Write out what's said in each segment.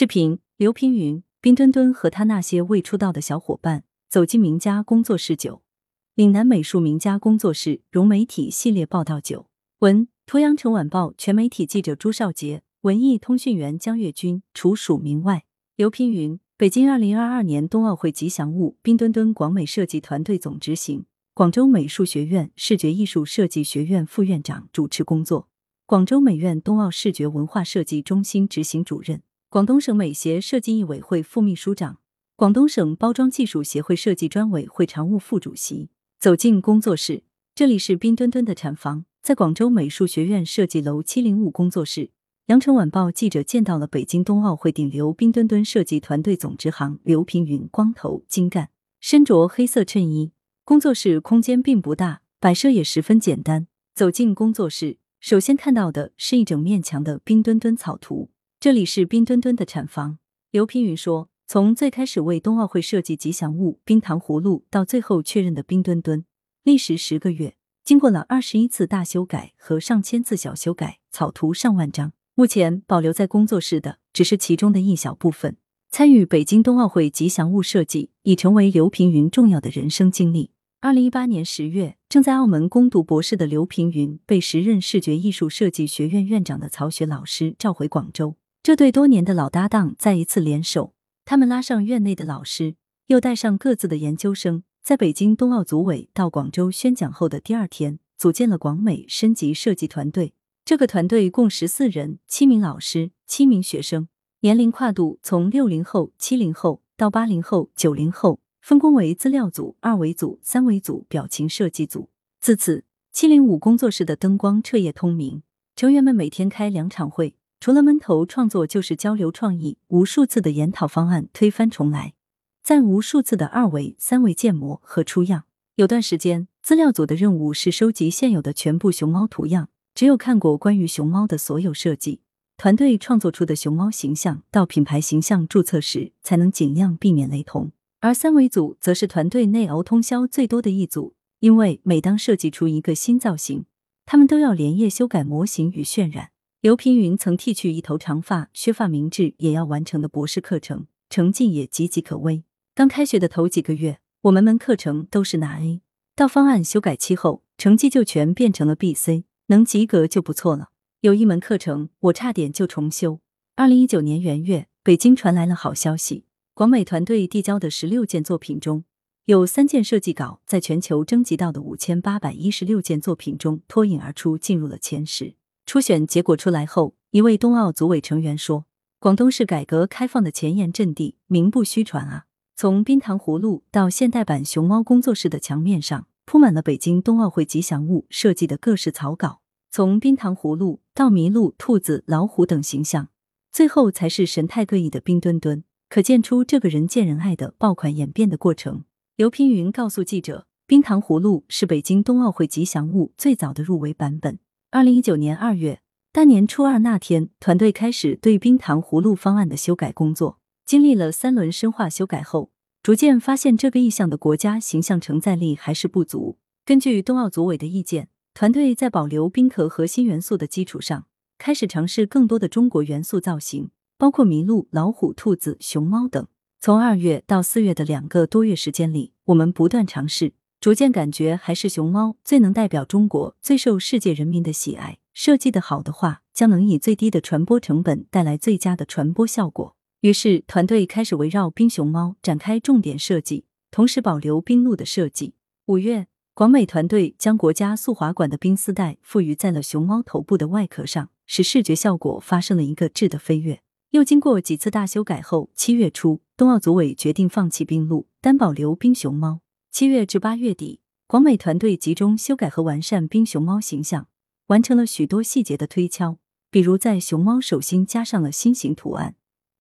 视频：刘平云、冰墩墩和他那些未出道的小伙伴走进名家工作室九，岭南美术名家工作室融媒体系列报道九。文：图阳城晚报全媒体记者朱少杰，文艺通讯员江月军，除署名外。刘平云，北京二零二二年冬奥会吉祥物冰墩墩广美设计团队总执行，广州美术学院视觉艺术设计学院副院长主持工作，广州美院冬奥视觉文化设计中心执行主任，广东省美协设计艺委会副秘书长，广东省包装技术协会设计专委会常务副主席。走进工作室，这里是冰墩墩的产房，在广州美术学院设计楼七零五工作室。羊城晚报记者见到了北京冬奥会顶流冰墩墩设计团队总支行刘平云，光头精干，身着黑色衬衣。工作室空间并不大，摆设也十分简单。走进工作室，首先看到的是一整面墙的冰墩墩草图。这里是冰墩墩的产房。刘平云说：“从最开始为冬奥会设计吉祥物冰糖葫芦，到最后确认的冰墩墩，历时十个月，经过了二十一次大修改和上千次小修改，草图上万张。”目前保留在工作室的只是其中的一小部分。参与北京冬奥会吉祥物设计，已成为刘平云重要的人生经历。二零一八年十月，正在澳门攻读博士的刘平云，被时任视觉艺术设计学院院长的曹雪老师召回广州。这对多年的老搭档再一次联手，他们拉上院内的老师，又带上各自的研究生，在北京冬奥组委到广州宣讲后的第二天，组建了广美升级设计团队。这个团队共十四人，七名老师，七名学生，年龄跨度从六零后、七零后到八零后、九零后，分工为资料组、二维组、三维组、表情设计组。自此，七零五工作室的灯光彻夜通明，成员们每天开两场会，除了闷头创作，就是交流创意，无数次的研讨方案，推翻重来，在无数次的二维、三维建模和出样。有段时间，资料组的任务是收集现有的全部熊猫图样。只有看过关于熊猫的所有设计，团队创作出的熊猫形象到品牌形象注册时，才能尽量避免雷同。而三维组则是团队内熬通宵最多的一组，因为每当设计出一个新造型，他们都要连夜修改模型与渲染。刘平云曾剃去一头长发，削发明志也要完成的博士课程，成绩也岌岌可危。刚开学的头几个月，我们门课程都是拿 A，到方案修改期后，成绩就全变成了 B、C。能及格就不错了。有一门课程，我差点就重修。二零一九年元月，北京传来了好消息：广美团队递交的十六件作品中，有三件设计稿在全球征集到的五千八百一十六件作品中脱颖而出，进入了前十。初选结果出来后，一位冬奥组委成员说：“广东是改革开放的前沿阵地，名不虚传啊！从冰糖葫芦到现代版熊猫工作室的墙面上。”铺满了北京冬奥会吉祥物设计的各式草稿，从冰糖葫芦到麋鹿、兔子、老虎等形象，最后才是神态各异的冰墩墩，可见出这个人见人爱的爆款演变的过程。刘平云告诉记者，冰糖葫芦是北京冬奥会吉祥物最早的入围版本。二零一九年二月，大年初二那天，团队开始对冰糖葫芦方案的修改工作，经历了三轮深化修改后。逐渐发现这个意向的国家形象承载力还是不足。根据冬奥组委的意见，团队在保留冰壳核心元素的基础上，开始尝试更多的中国元素造型，包括麋鹿、老虎、兔子、熊猫等。从二月到四月的两个多月时间里，我们不断尝试，逐渐感觉还是熊猫最能代表中国，最受世界人民的喜爱。设计的好的话，将能以最低的传播成本带来最佳的传播效果。于是，团队开始围绕冰熊猫展开重点设计，同时保留冰鹿的设计。五月，广美团队将国家速滑馆的冰丝带赋予在了熊猫头部的外壳上，使视觉效果发生了一个质的飞跃。又经过几次大修改后，七月初，冬奥组委决定放弃冰鹿，单保留冰熊猫。七月至八月底，广美团队集中修改和完善冰熊猫形象，完成了许多细节的推敲，比如在熊猫手心加上了心形图案。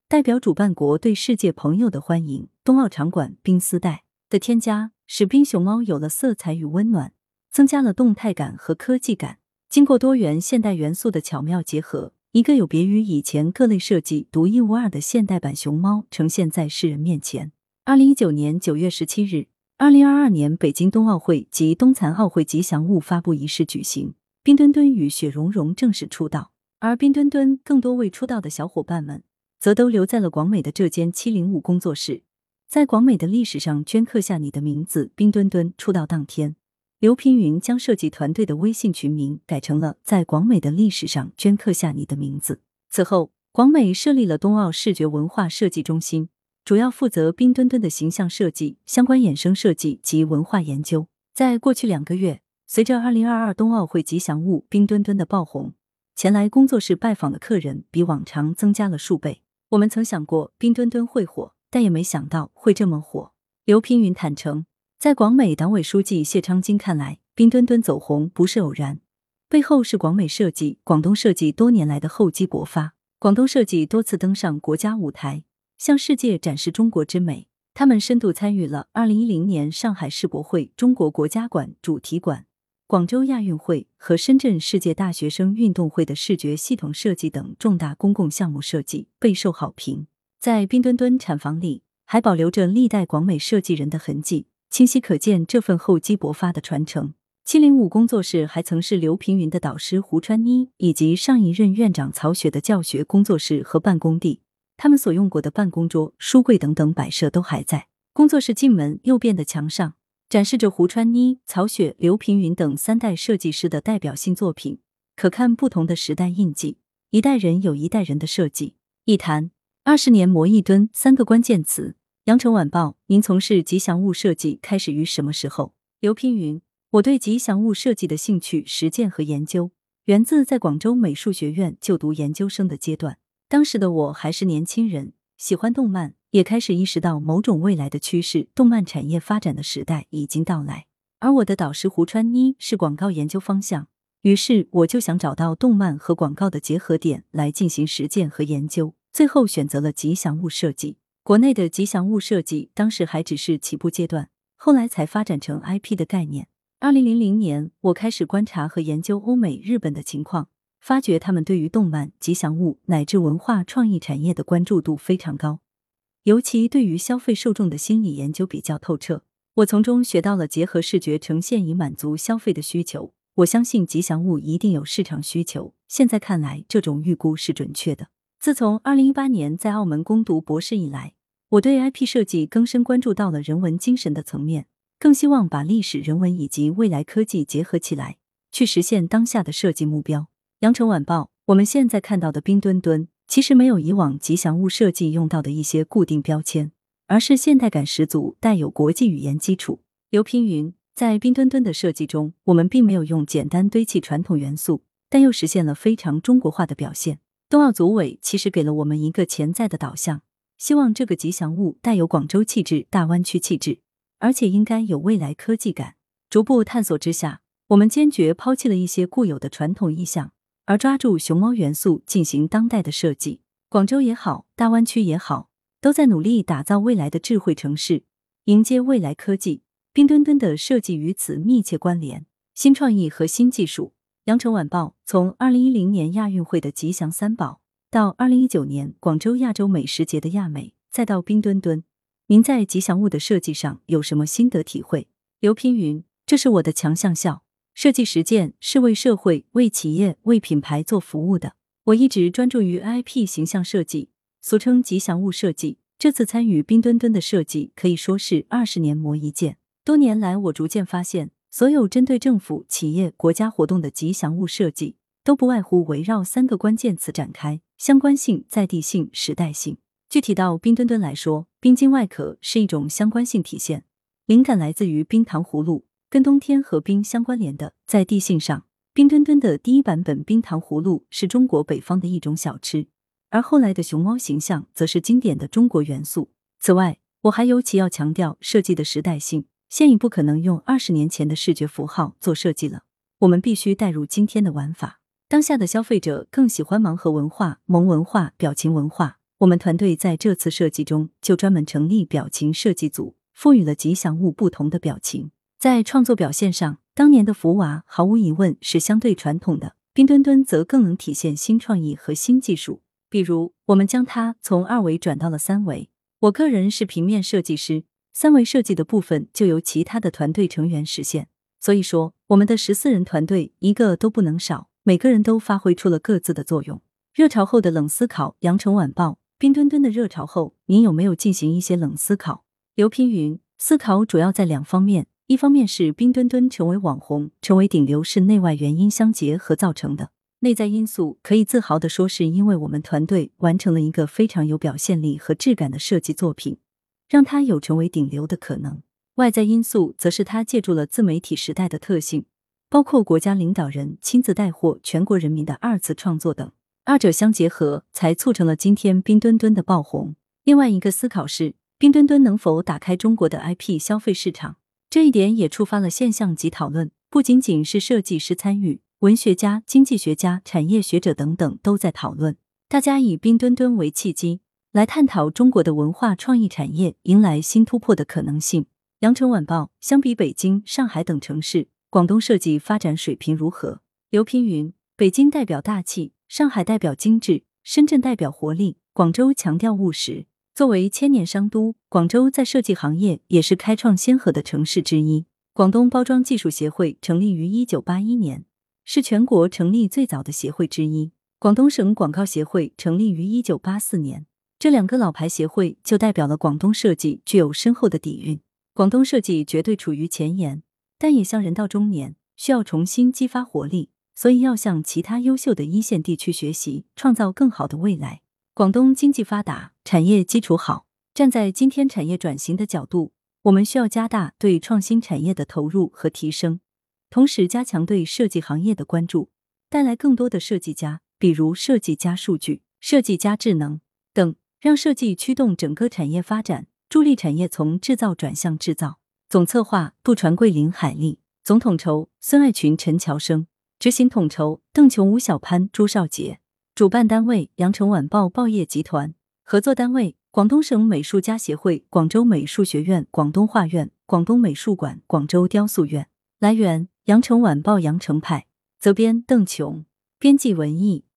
代表主办国对世界朋友的欢迎，冬奥场馆冰丝带的添加，使冰熊猫有了色彩与温暖，增加了动态感和科技感。经过多元现代元素的巧妙结合，一个有别于以前各类设计、独一无二的现代版熊猫呈现在世人面前。二零一九年九月十七日，二零二二年北京冬奥会及冬残奥会吉祥物发布仪式举行，冰墩墩与雪融融正式出道，而冰墩墩更多未出道的小伙伴们。则都留在了广美的这间七零五工作室。在广美的历史上镌刻下你的名字。冰墩墩出道当天，刘平云将设计团队的微信群名改成了“在广美的历史上镌刻下你的名字”。此后，广美设立了冬奥视觉文化设计中心，主要负责冰墩墩的形象设计、相关衍生设计及文化研究。在过去两个月，随着二零二二冬奥会吉祥物冰墩墩的爆红。前来工作室拜访的客人比往常增加了数倍。我们曾想过冰墩墩会火，但也没想到会这么火。刘平云坦诚，在广美党委书记谢昌金看来，冰墩墩走红不是偶然，背后是广美设计、广东设计多年来的厚积薄发。广东设计多次登上国家舞台，向世界展示中国之美。他们深度参与了二零一零年上海世博会、中国国家馆主题馆。广州亚运会和深圳世界大学生运动会的视觉系统设计等重大公共项目设计备受好评。在冰墩墩产房里，还保留着历代广美设计人的痕迹，清晰可见这份厚积薄发的传承。七零五工作室还曾是刘平云的导师胡川妮以及上一任院长曹雪的教学工作室和办公地，他们所用过的办公桌、书柜等等摆设都还在。工作室进门右边的墙上。展示着胡川妮、曹雪、刘平云等三代设计师的代表性作品，可看不同的时代印记。一代人有一代人的设计。一谈二十年磨一吨，三个关键词。羊城晚报，您从事吉祥物设计开始于什么时候？刘平云，我对吉祥物设计的兴趣、实践和研究，源自在广州美术学院就读研究生的阶段。当时的我还是年轻人，喜欢动漫。也开始意识到某种未来的趋势，动漫产业发展的时代已经到来。而我的导师胡川妮是广告研究方向，于是我就想找到动漫和广告的结合点来进行实践和研究。最后选择了吉祥物设计。国内的吉祥物设计当时还只是起步阶段，后来才发展成 IP 的概念。二零零零年，我开始观察和研究欧美、日本的情况，发觉他们对于动漫、吉祥物乃至文化创意产业的关注度非常高。尤其对于消费受众的心理研究比较透彻，我从中学到了结合视觉呈现以满足消费的需求。我相信吉祥物一定有市场需求。现在看来，这种预估是准确的。自从二零一八年在澳门攻读博士以来，我对 IP 设计更深关注到了人文精神的层面，更希望把历史、人文以及未来科技结合起来，去实现当下的设计目标。羊城晚报，我们现在看到的冰墩墩。其实没有以往吉祥物设计用到的一些固定标签，而是现代感十足，带有国际语言基础。刘平云在冰墩墩的设计中，我们并没有用简单堆砌传统元素，但又实现了非常中国化的表现。冬奥组委其实给了我们一个潜在的导向，希望这个吉祥物带有广州气质、大湾区气质，而且应该有未来科技感。逐步探索之下，我们坚决抛弃了一些固有的传统意象。而抓住熊猫元素进行当代的设计，广州也好，大湾区也好，都在努力打造未来的智慧城市，迎接未来科技。冰墩墩的设计与此密切关联，新创意和新技术。羊城晚报从二零一零年亚运会的吉祥三宝，到二零一九年广州亚洲美食节的亚美，再到冰墩墩，您在吉祥物的设计上有什么心得体会？刘平云，这是我的强项校。设计实践是为社会、为企业、为品牌做服务的。我一直专注于 IP 形象设计，俗称吉祥物设计。这次参与冰墩墩的设计，可以说是二十年磨一剑。多年来，我逐渐发现，所有针对政府、企业、国家活动的吉祥物设计，都不外乎围绕三个关键词展开：相关性、在地性、时代性。具体到冰墩墩来说，冰晶外壳是一种相关性体现，灵感来自于冰糖葫芦。跟冬天和冰相关联的，在地性上，冰墩墩的第一版本冰糖葫芦是中国北方的一种小吃，而后来的熊猫形象则是经典的中国元素。此外，我还尤其要强调设计的时代性，现已不可能用二十年前的视觉符号做设计了，我们必须带入今天的玩法。当下的消费者更喜欢盲盒文化、萌文化、表情文化，我们团队在这次设计中就专门成立表情设计组，赋予了吉祥物不同的表情。在创作表现上，当年的福娃毫无疑问是相对传统的，冰墩墩则更能体现新创意和新技术。比如，我们将它从二维转到了三维。我个人是平面设计师，三维设计的部分就由其他的团队成员实现。所以说，我们的十四人团队一个都不能少，每个人都发挥出了各自的作用。热潮后的冷思考，羊城晚报冰墩墩的热潮后，您有没有进行一些冷思考？刘平云，思考主要在两方面，一方面是冰墩墩成为网红、成为顶流是内外原因相结合造成的。内在因素可以自豪的说，是因为我们团队完成了一个非常有表现力和质感的设计作品，让他有成为顶流的可能。外在因素则是他借助了自媒体时代的特性。包括国家领导人亲自带货全国人民的二次创作等，二者相结合，才促成了今天冰墩墩的爆红。另外一个思考是，冰墩墩能否打开中国的 IP 消费市场？这一点也触发了现象级讨论，不仅仅是设计师参与，文学家、经济学家、产业学者等等都在讨论。大家以冰墩墩为契机，来探讨中国的文化创意产业迎来新突破的可能性。羊城晚报：相比北京、上海等城市。广东设计发展水平如何？刘平云：北京代表大气，上海代表精致，深圳代表活力，广州强调务实。作为千年商都，广州在设计行业也是开创先河的城市之一。广东包装技术协会成立于一九八一年，是全国成立最早的协会之一。广东省广告协会成立于一九八四年，这两个老牌协会就代表了广东设计具有深厚的底蕴。广东设计绝对处于前沿。但也像人到中年，需要重新激发活力，所以要向其他优秀的一线地区学习，创造更好的未来。广东经济发达，产业基础好。站在今天产业转型的角度，我们需要加大对创新产业的投入和提升，同时加强对设计行业的关注，带来更多的设计家，比如设计加数据、设计加智能等，让设计驱动整个产业发展，助力产业从制造转向制造。总策划杜传贵、林海丽，总统筹孙爱群、陈乔生，执行统筹邓琼、吴小潘、朱少杰，主办单位羊城晚报报业集团，合作单位广东省美术家协会、广州美术学院、广东画院、广东美术馆、广州雕塑院。来源：羊城晚报羊城派，责编：邓琼，编辑：文艺。